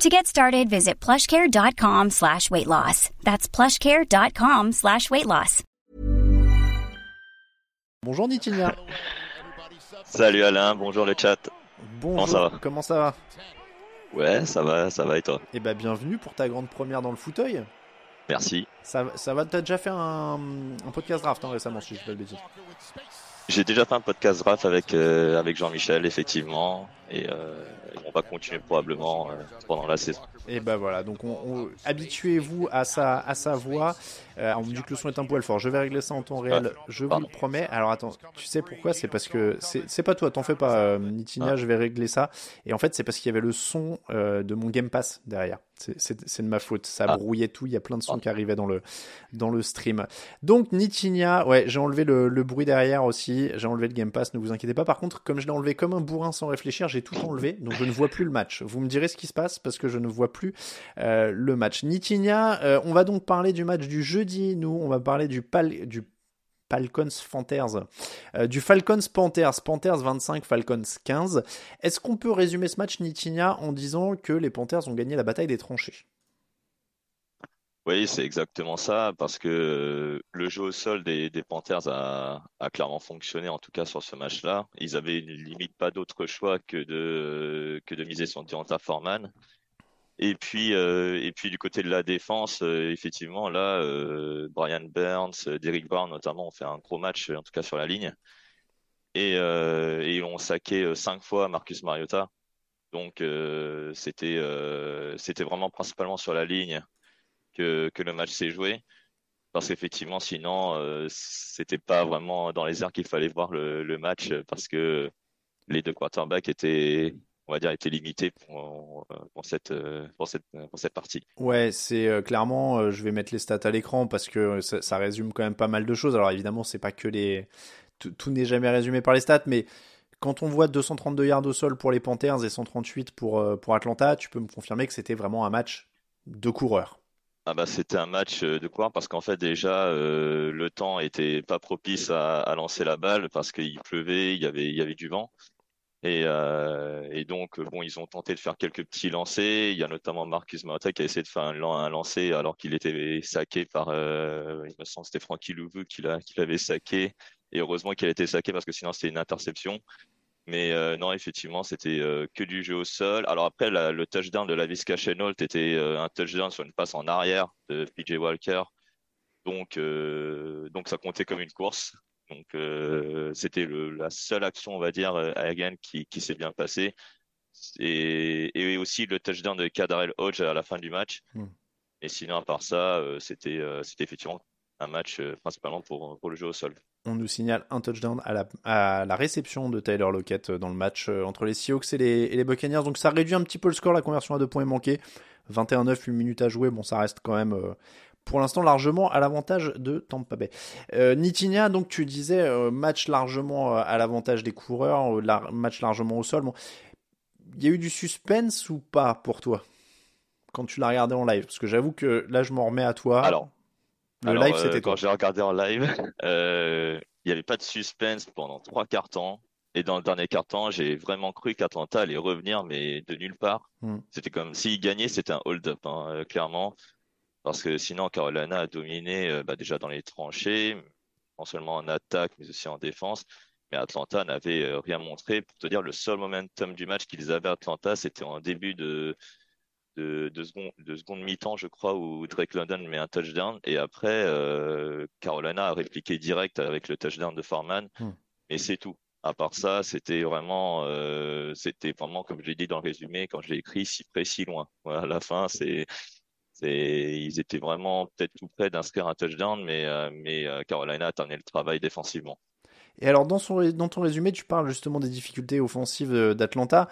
To get started, visit plushcare.com slash weight loss. That's plushcare.com slash weight loss. Bonjour Nitinia. Salut Alain, bonjour le chat. Bonjour. Comment ça va Comment ça va Ouais, ça va, ça va et toi Eh ben bienvenue pour ta grande première dans le fauteuil. Merci. Ça, ça va, t'as déjà fait un, un podcast draft hein, récemment, si je dis pas de bêtises. J'ai déjà fait un podcast draft avec, euh, avec Jean-Michel, effectivement, et euh, on va continuer probablement euh, pendant la saison. Et ben voilà, donc on, on- habituez-vous à sa, à sa voix. Euh, on me dit que le son est un poil fort. Je vais régler ça en temps réel, je vous le promets. Alors attends, tu sais pourquoi? C'est parce que c'est pas toi, t'en fais pas, euh, Nitinia, Ah. je vais régler ça. Et en fait, c'est parce qu'il y avait le son euh, de mon Game Pass derrière. C'est- de ma faute, ça Ah. brouillait tout. Il y a plein de sons Pardon. qui arrivaient dans le dans le stream. Donc Nitinia, ouais, j'ai enlevé le, le bruit derrière aussi. J'ai enlevé le Game Pass, ne vous inquiétez pas. Par contre, comme je l'ai enlevé comme un bourrin sans réfléchir, j'ai tout enlevé, donc je ne vois plus le match. Vous me direz ce qui se passe parce que je ne vois plus euh, le match. Nitinia, euh, on va donc parler du match du jeudi. Nous, on va parler du pal du Falcons Panthers, Euh, du Falcons Panthers, Panthers 25, Falcons 15. Est-ce qu'on peut résumer ce match Nitinia en disant que les Panthers ont gagné la bataille des tranchées? Oui, c'est exactement ça, parce que euh, le jeu au sol des, Panthers a, clairement fonctionné, en tout cas sur ce match-là. Ils avaient limite pas d'autre choix que de, que de miser sur Deonta Foreman. Et puis, euh, du côté de la défense, euh, effectivement, là, euh, Brian Burns, euh, Derrick Brown notamment ont fait un gros match, en tout cas sur la ligne. Et, euh, et ont saqué euh, cinq fois Marcus Mariota. Donc, euh, euh, c'était vraiment principalement sur la ligne que, le match s'est joué. Parce qu'effectivement, sinon, euh, c'était pas vraiment dans les airs qu'il fallait voir le, match parce que les deux quarterbacks étaient, on va dire, étaient limités pour, cette, partie. Ouais, c'est euh, clairement, euh, je vais mettre les stats à l'écran parce que ça, résume quand même pas mal de choses. Alors évidemment, c'est pas que les, tout, tout n'est jamais résumé par les stats, mais quand on voit 232 yards au sol pour les Panthers et 138 pour, pour Atlanta, tu peux me confirmer que c'était vraiment un match de coureurs. Ah bah c'était un match euh, de quoi parce qu'en fait déjà euh, le temps était pas propice à, lancer la balle parce qu'il pleuvait, il y avait du vent et, euh, donc ils ont tenté de faire quelques petits lancers. Il y a notamment Marcus Mariota qui a essayé de faire un, lan- un lancer alors qu'il était saqué par il me semble c'était qui l'a qui l'avait saqué et heureusement qu'il a été saqué parce que sinon c'était une interception. Mais euh, non, effectivement, c'était euh, que du jeu au sol. Alors après, la- le touchdown de Laviska Shenault était euh, un touchdown sur une passe en arrière de PJ Walker. Donc, donc ça comptait comme une course. Donc, c'était la seule action, on va dire, euh, aérienne qui, qui s'est bien passée. Et, et aussi le touchdown de Kadarel Hodge à la fin du match. Hmm. Et sinon, à part ça, c'était c'était effectivement un match euh, principalement pour, pour le jeu au sol. On nous signale un touchdown à la, à la réception de Tyler Lockett dans le match euh, entre les Seahawks et les, et les Buccaneers. Donc ça réduit un petit peu le score, la conversion à deux points est manquée. 21-9, une minute à jouer. Bon, ça reste quand même euh, pour l'instant largement à l'avantage de Tampa Bay. Euh, Nitinia, donc tu disais euh, match largement euh, à l'avantage des coureurs, euh, lar- match largement au sol. Bon, il y a eu du suspense ou pas pour toi? Quand tu l'as regardé en live? Parce que j'avoue que là, je m'en remets à toi. Alors, le Alors, live, euh, c'était quand toi. j'ai regardé en live, euh, il n'y avait pas de suspense pendant trois quarts temps. Et dans le dernier quart temps, j'ai vraiment cru qu'Atlanta allait revenir, mais de nulle part. Hmm. C'était comme s'ils gagnaient, c'était un hold-up, hein, euh, clairement. Parce que sinon, Carolina a dominé euh, bah, déjà dans les tranchées, non seulement en attaque, mais aussi en défense. Mais Atlanta n'avait euh, rien montré. Pour te dire, le seul momentum du match qu'ils avaient à Atlanta, c'était en début de, de, de, seconde, de mi-temps, je crois, où Drake London met un touchdown. Et après, euh, Carolina a répliqué direct avec le touchdown de Foreman. Hmm. Et c'est tout. À part ça, c'était vraiment, euh, c'était vraiment, comme je l'ai dit dans le résumé, quand je l'ai écrit, si près, si loin. Voilà, à la fin, c'est, c'est, ils étaient vraiment peut-être tout près d'inscrire un touchdown, mais, euh, mais Carolina a terminé le travail défensivement. Et alors, dans, son, dans ton résumé, tu parles justement des difficultés offensives d'Atlanta.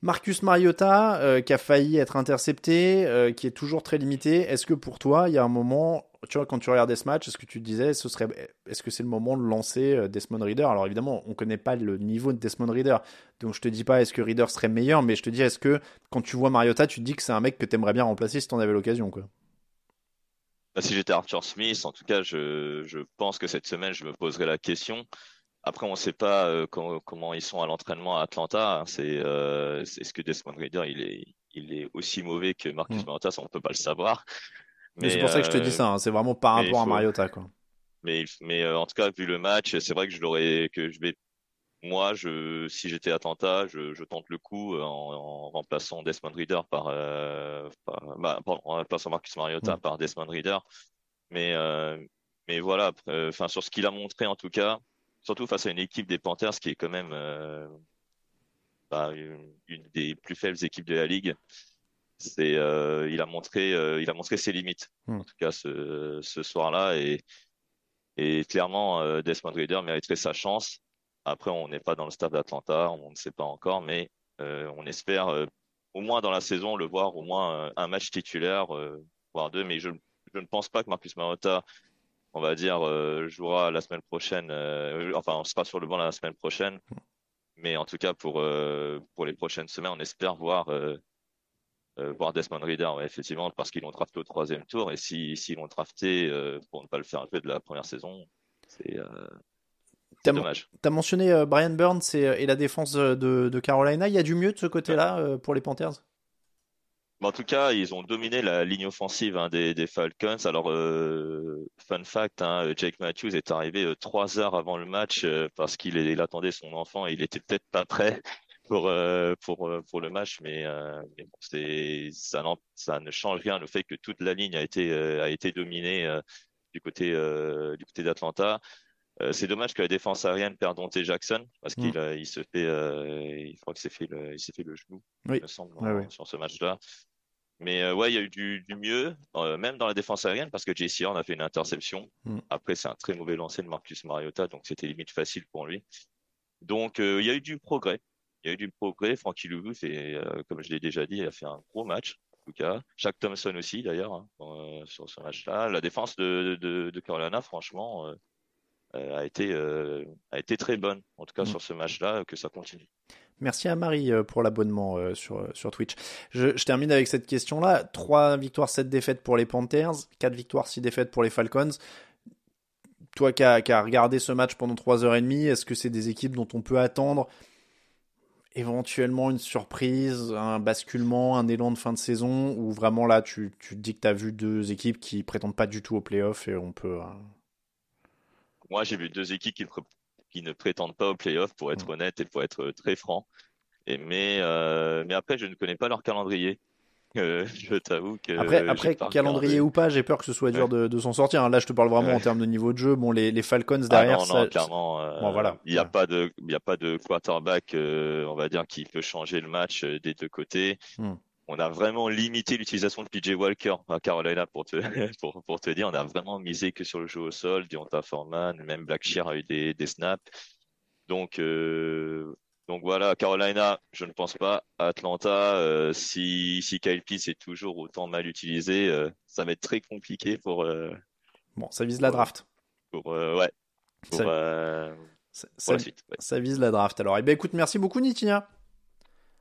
Marcus Mariota, euh, qui a failli être intercepté, euh, qui est toujours très limité. Est-ce que pour toi, il y a un moment, tu vois, quand tu regardais ce match, est-ce que tu disais, est-ce que c'est le moment de lancer euh, Desmond Reader? Alors évidemment, on ne connaît pas le niveau de Desmond Reader, donc je te dis pas est-ce que Reader serait meilleur, mais je te dis est-ce que quand tu vois Mariota, tu te dis que c'est un mec que tu aimerais bien remplacer si tu en avais l'occasion, quoi? Bah, si j'étais Arthur Smith, en tout cas, je, je pense que cette semaine, je me poserais la question. Après, on ne sait pas euh, comment, ils sont à l'entraînement à Atlanta. C'est euh, est-ce que Desmond Reader il est, il est aussi mauvais que Marcus mm. Mariota on ne peut pas le savoir. Mais, c'est pour ça que je te dis ça. Hein. c'est vraiment par rapport à Mariota, quoi. Mais, mais euh, en tout cas, vu le match, c'est vrai que je l'aurais, que je vais, moi, je, si j'étais Atlanta, je, je, tente le coup en, remplaçant Desmond Reader par, bah, en remplaçant Marcus Mariota mm. par Desmond Reader. Mais, mais voilà, enfin sur ce qu'il a montré en tout cas, surtout face à une équipe des Panthers qui est quand même euh, bah, une, des plus faibles équipes de la ligue. C'est, euh, il a montré, euh, il a montré ses limites hmm. en tout cas ce, ce soir-là et, et clairement Desmond Reader mériterait sa chance. Après, on n'est pas dans le stade d'Atlanta, on ne sait pas encore, mais on espère au moins dans la saison le voir au moins un match titulaire, voire deux. Mais je, je ne pense pas que Marcus Mariota on va dire, euh, jouera la semaine prochaine. Euh, enfin, on sera sur le banc la semaine prochaine. Mais en tout cas, pour, euh, pour les prochaines semaines, on espère voir, voir Desmond Reader, effectivement, parce qu'ils l'ont drafté au troisième tour. Et s'ils si, l'ont drafté pour ne pas le faire un peu de la première saison, c'est. dommage. Tu as mentionné Brian Burns et, et, la défense de, de, Carolina. Il y a du mieux de ce côté-là pour les Panthers? En tout cas, ils ont dominé la ligne offensive hein, des, des, Falcons. Alors, euh, fun fact, hein, Jake Matthews est arrivé euh, trois heures avant le match euh, parce qu'il il attendait son enfant et il était peut-être pas prêt pour euh, pour pour le match, mais, mais bon, ça, ça ne change rien le fait que toute la ligne a été a été dominée du côté du côté d'Atlanta. C'est dommage que la défense aérienne perde Dante Jackson parce qu'il mm. il se fait, il crois qu'il s'est fait le, il s'est fait le genou, oui. me semble, sur ce match-là. Mais euh, ouais, il y a eu du, du mieux, euh, même dans la défense aérienne, parce que JC Horn a fait une interception. Mm. Après, c'est un très mauvais lancer de Marcus Mariota, donc c'était limite facile pour lui. Donc, euh, il y a eu du progrès. Il y a eu du progrès. Frankie fait, comme je l'ai déjà dit, il a fait un gros match. En tout cas, Shaq Thompson aussi, d'ailleurs, hein, sur ce match-là. La défense de, de, de Carolina, franchement, a été a été très bonne. En tout cas, mm. sur ce match-là, que ça continue. Merci à Marie euh, pour l'abonnement euh, sur, euh, sur Twitch. Je, termine avec cette question-là. 3 victoires, 7 défaites pour les Panthers, 4 victoires, 6 défaites pour les Falcons. Toi qui as, regardé ce match pendant 3h30, est-ce que c'est des équipes dont on peut attendre éventuellement une surprise, un basculement, un élan de fin de saison Ou vraiment là, tu, tu te dis que tu as vu deux équipes qui prétendent pas du tout au playoff et on peut... Moi, j'ai vu deux équipes qui qui ne prétendent pas au playoff, pour être mm. honnête et pour être très franc. Et mais, euh, mais après, je ne connais pas leur calendrier. Euh, je t'avoue que. Après, après calendrier ou pas, j'ai peur que ce soit dur de, de s'en sortir. Hein. Là, je te parle vraiment en termes de niveau de jeu. Bon, les, les Falcons ah derrière. non, non, clairement. Euh, bon, voilà. Il n'y a pas de, il y a pas de quarterback, euh, on va dire, qui peut changer le match euh, des deux côtés. Mm on a vraiment limité l'utilisation de PJ Walker à Carolina pour te, pour, pour, te dire. On a vraiment misé que sur le jeu au sol. Dionta Foreman, même Blackshear a eu des, des snaps. Donc, euh, donc voilà, Carolina, je ne pense pas. Atlanta, euh, si, si Kyle Pitts est toujours autant mal utilisé, euh, ça va être très compliqué pour. Bon, ça vise la draft. Pour, ouais. Pour, ça, ça, la suite, ça, vise la draft. Alors, eh ben, écoute, merci beaucoup, Nitinia.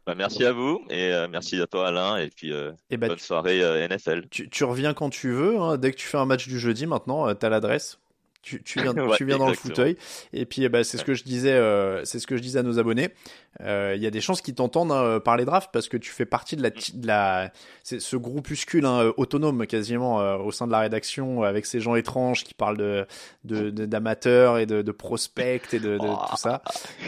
Bah, merci à vous et euh, merci à toi Alain et puis euh, et bah, bonne soirée euh, NFL. Tu, tu, reviens quand tu veux, hein. dès que tu fais un match du jeudi maintenant, tu as l'adresse. Tu, tu viens, Ouais, tu viens dans le fauteuil. Et puis, eh ben, c'est ce que je disais, euh, c'est ce que je disais à nos abonnés. Euh, Il y a des chances qu'ils t'entendent hein, parler draft parce que tu fais partie de la, de la, c'est ce groupuscule hein, euh, autonome quasiment euh, au sein de la rédaction avec ces gens étranges qui parlent de, de, de- d'amateurs et de, de prospects et de, de Oh. tout ça.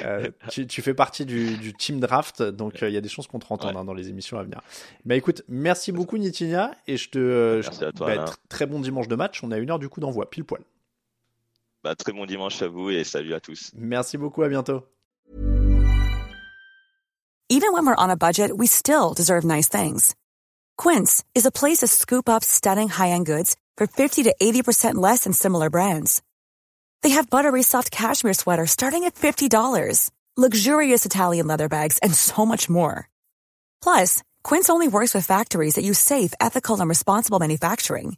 Euh, tu, tu fais partie du, du team draft, donc euh, il y a des chances qu'on te entende Ouais. hein, dans les émissions à venir. Bah écoute, merci beaucoup Nitinia et je te, euh, Merci je- à toi, bah, tr- très bon dimanche de match. On a une heure du coup d'envoi, pile poil. Bah, très bon dimanche à vous et salut à tous. Merci beaucoup, à bientôt. Even when we're on a budget, we still deserve nice things. Quince is a place to scoop up stunning high-end goods for 50 to 80% less than similar brands. They have buttery soft cashmere sweaters starting at $50, luxurious Italian leather bags, and so much more. Plus, Quince only works with factories that use safe, ethical, and responsible manufacturing.